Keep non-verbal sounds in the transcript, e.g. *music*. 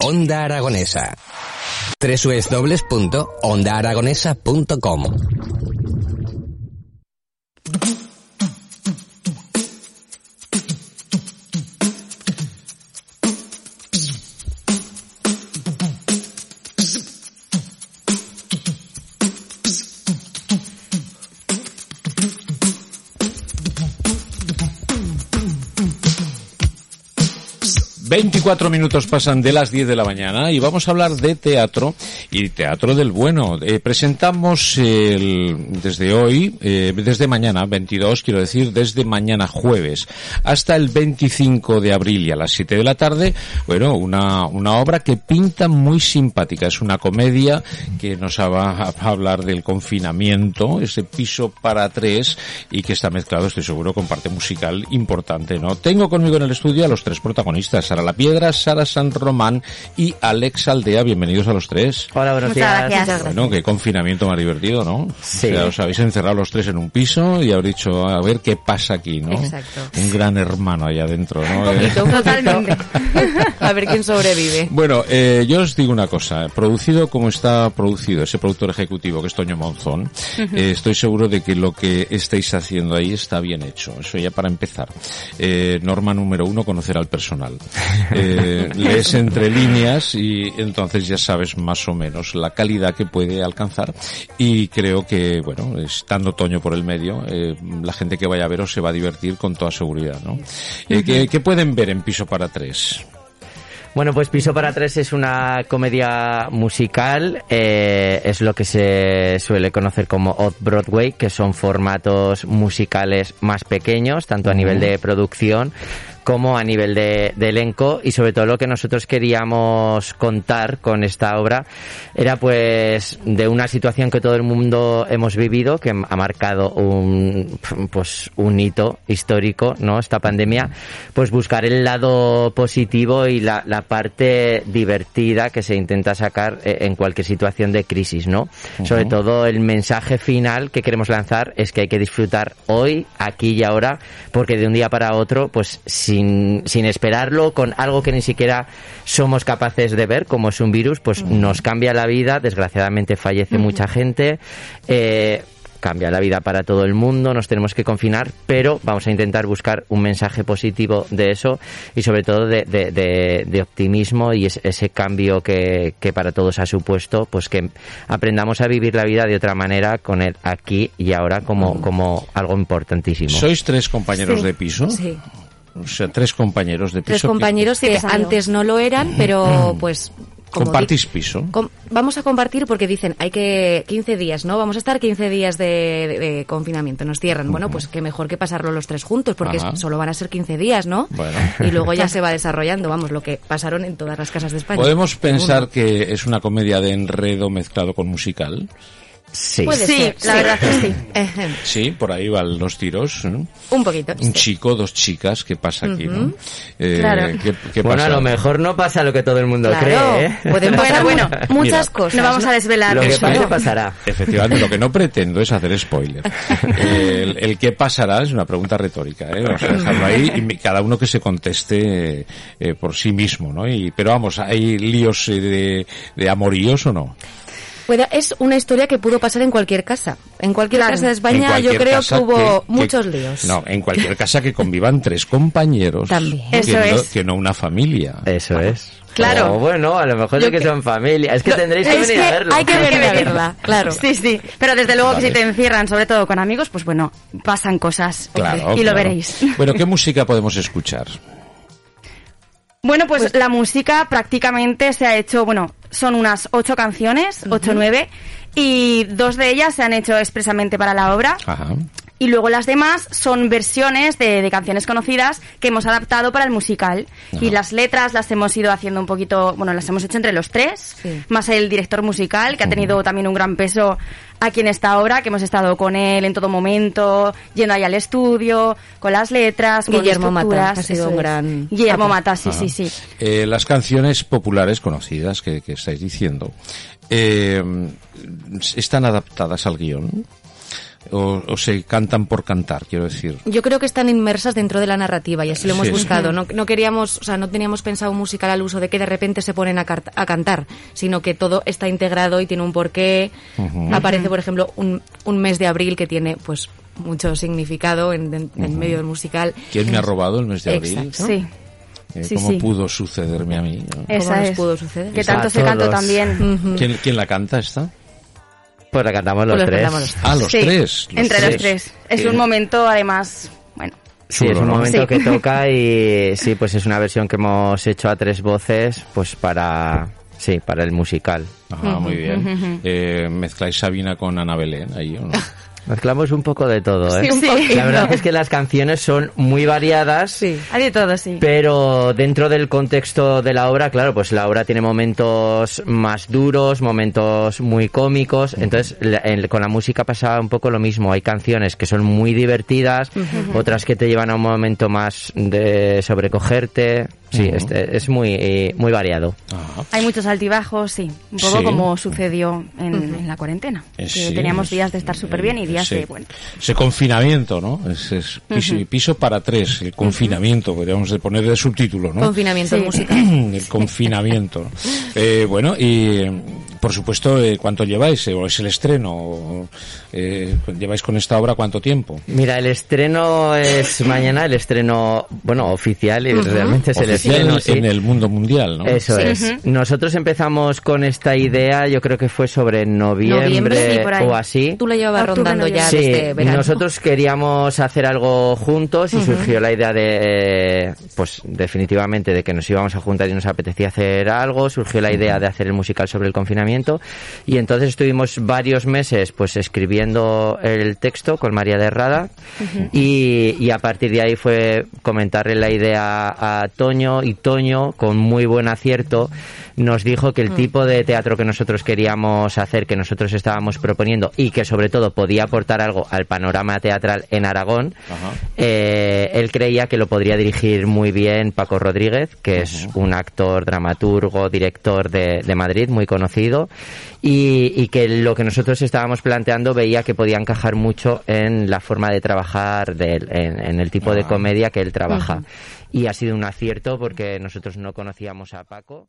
Onda Aragonesa. www.ondaaragonesa.com 24 minutos pasan de las 10 de la mañana y vamos a hablar de teatro y teatro del bueno. Eh, presentamos el, desde hoy, eh, desde mañana, 22, quiero decir, desde mañana jueves hasta el 25 de abril y a las 7 de la tarde, bueno, una, una obra que pinta muy simpática. Es una comedia que nos va a hablar del confinamiento, ese piso para tres y que está mezclado, estoy seguro, con parte musical importante, ¿no? Tengo conmigo en el estudio a los tres protagonistas, La Piedra, Sara San Román y Alex Aldea. Bienvenidos a los tres. Hola, buenos Muchas días. gracias. Bueno, qué confinamiento más divertido, ¿no? Sí. O sea, os habéis encerrado los tres en un piso y habéis dicho, a ver qué pasa aquí, ¿no? Exacto. Un gran hermano allá adentro, ¿no? Eh, *laughs* Totalmente. *laughs* A ver quién sobrevive. Bueno, eh, yo os digo una cosa. Producido como está producido ese productor ejecutivo que es Toño Monzón, eh, estoy seguro de que lo que estáis haciendo ahí está bien hecho. Eso ya para empezar. Eh, norma número uno, conocer al personal. Eh, lees entre líneas y entonces ya sabes más o menos la calidad que puede alcanzar. Y creo que, bueno, estando Toño por el medio, eh, la gente que vaya a veros se va a divertir con toda seguridad, ¿no? Eh, ¿qué, qué pueden ver en Piso para Tres? Bueno, pues Piso para Tres es una comedia musical, eh, es lo que se suele conocer como Off-Broadway, que son formatos musicales más pequeños, tanto a nivel de producción como a nivel de, de elenco y sobre todo lo que nosotros queríamos contar con esta obra era pues de una situación que todo el mundo hemos vivido que ha marcado un pues un hito histórico no esta pandemia pues buscar el lado positivo y la, la parte divertida que se intenta sacar eh, en cualquier situación de crisis no sobre todo el mensaje final que queremos lanzar es que hay que disfrutar hoy aquí y ahora porque de un día para otro pues sin, sin esperarlo, con algo que ni siquiera somos capaces de ver, como es un virus, pues nos cambia la vida, desgraciadamente fallece mucha gente, eh, cambia la vida para todo el mundo, nos tenemos que confinar, pero vamos a intentar buscar un mensaje positivo de eso y sobre todo de, de- de- de optimismo y es- ese cambio que, que para todos ha supuesto, pues que aprendamos a vivir la vida de otra manera con el aquí y ahora como, como algo importantísimo. ¿Sois tres compañeros Sí. de piso? Sí. O sea, tres compañeros de piso. Tres que compañeros que antes no lo eran, pero pues... como Compartís piso. com- vamos a compartir porque dicen, hay que 15 días, ¿no? Vamos a estar 15 días de, de- de confinamiento, nos cierran. Bueno, pues qué mejor que pasarlo los tres juntos, porque Ajá. solo van a ser 15 días, ¿no? Bueno. Y luego ya se va desarrollando, vamos, lo que pasaron en todas las casas de España. Podemos pensar que es una comedia de enredo mezclado con musical. Sí. Puede Sí, ser, la verdad que sí. Sí, por ahí van los tiros. ¿no? Un poquito. Un chico, dos chicas, ¿qué pasa aquí, no? Eh, Claro. ¿qué, qué Bueno, a pasa? lo mejor no pasa lo que todo el mundo Claro, cree, ¿eh? pueden pasar Bueno, mu- bueno, muchas Mira, cosas. No vamos a desvelar. Lo que pase pasará. Efectivamente, lo que no *laughs* pretendo es hacer spoiler. El, el qué pasará es una pregunta retórica, ¿eh? Vamos a dejarlo ahí y cada uno que se conteste eh, por sí mismo, ¿no? Y, pero vamos, ¿hay líos eh, de, de amoríos o no? Es una historia que pudo pasar en cualquier casa. En cualquier Claro. casa de España yo creo que hubo que- que- muchos líos. No, en cualquier casa que convivan tres compañeros. También. Que Eso no, es. que no una familia. Eso es. Claro. O bueno, a lo mejor Yo sí que, que- son familia. Es que tendréis que es venir a que verlo. hay que que venir a *laughs* verla, claro. Sí, sí. Pero desde luego Vale. que si te encierran, sobre todo con amigos, pues bueno, pasan cosas. Claro, y lo veréis. Bueno, ¿qué música podemos escuchar? Bueno, pues, la música prácticamente se ha hecho, bueno, son unas ocho canciones, ocho, nueve, y dos de ellas se han hecho expresamente para la obra. Ajá. Y luego las demás son versiones de, de canciones conocidas que hemos adaptado para el musical. Y las letras las hemos ido haciendo un poquito, bueno, las hemos hecho entre los tres, Sí. más el director musical, que ha tenido también un gran peso aquí en esta obra, que hemos estado con él en todo momento, yendo ahí al estudio, con las letras, con Guillermo Mata, ha sido un gran Guillermo capo. Mata, sí, Ajá. sí, sí. Eh, las canciones populares conocidas que, que estáis diciendo, eh, ¿están adaptadas al guion? O, o se cantan por cantar, quiero decir? Yo creo que están inmersas dentro de la narrativa y así lo hemos Sí. buscado. No, no queríamos, o sea, no teníamos pensado un musical al uso de que de repente se ponen a, cantar, sino que todo está integrado y tiene un porqué. Aparece, por ejemplo, un, un mes de abril que tiene, pues, mucho significado en, en- en medio del musical. ¿Quién me ha robado el mes de abril? Exacto. Sí. Eh, Sí, ¿Cómo sí. pudo sucederme a mí? no? Esa nos es. pudo suceder? Que tanto se cantó también. ¿Quién, quién la canta esta? Pues la cantamos los Pues tres. cantamos los tres. Ah, los Sí, tres. los entre tres. los tres. Es Eh, un momento, además, bueno. Sí, Chulo, es un ¿no? momento Sí. que *laughs* toca y sí, pues es una versión que hemos hecho a tres voces, pues para, sí, para el musical. Ajá, muy bien. Eh, ¿Mezcláis Sabina con Ana Belén ahí o no? *laughs* Mezclamos un poco de todo, ¿eh? Sí, un poquito. La verdad es que las canciones son muy variadas. Sí. Hay de todo, sí. Pero dentro del contexto de la obra, claro, pues la obra tiene momentos más duros, momentos muy cómicos. Entonces, con la música pasa un poco lo mismo. Hay canciones que son muy divertidas, otras que te llevan a un momento más de sobrecogerte. Sí, este, es muy, eh, muy variado. Ajá. Hay muchos altibajos, sí. Un poco Sí. como sucedió en, en la cuarentena. Eh, Que sí, teníamos días de estar súper bien y días sí. de, bueno. Ese confinamiento, ¿no? Es, es piso, piso para tres, el confinamiento, podríamos de poner de subtítulo, ¿no? Confinamiento Sí. musical. *clears throat* el confinamiento. Eh, bueno, y por supuesto, eh, ¿cuánto lleváis? Eh, ¿O es el estreno? ¿O, eh, ¿Lleváis con esta obra cuánto tiempo? Mira, el estreno es *clears throat* mañana, el estreno, bueno, oficial y realmente es el Oficial estreno. sí. en el mundo mundial, ¿no? Eso Sí. es. Nosotros empezamos con esta idea, yo creo que fue sobre noviembre, Noviembre, sí, por ahí. o así. Tú la llevabas Octubre, rondando ya. Sí, desde verano. nosotros queríamos hacer algo juntos y surgió la idea de, pues definitivamente, de que nos íbamos a juntar y nos apetecía hacer algo. Surgió la idea de hacer el musical sobre el confinamiento y entonces estuvimos varios meses, pues escribiendo el texto con María de Rada y, y a partir de ahí fue comentarle la idea a Toño y Toño, con muy buen acierto, nos dijo que el tipo de teatro que nosotros queríamos hacer, que nosotros estábamos proponiendo y que sobre todo podía aportar algo al panorama teatral en Aragón, eh, él creía que lo podría dirigir muy bien Paco Rodríguez, que es un actor, dramaturgo, director de, de Madrid, muy conocido, y, y que lo que nosotros estábamos planteando veía que podía encajar mucho en la forma de trabajar, de él, en, en el tipo de Ah. comedia que él trabaja. Y ha sido un acierto porque nosotros no conocíamos a Paco.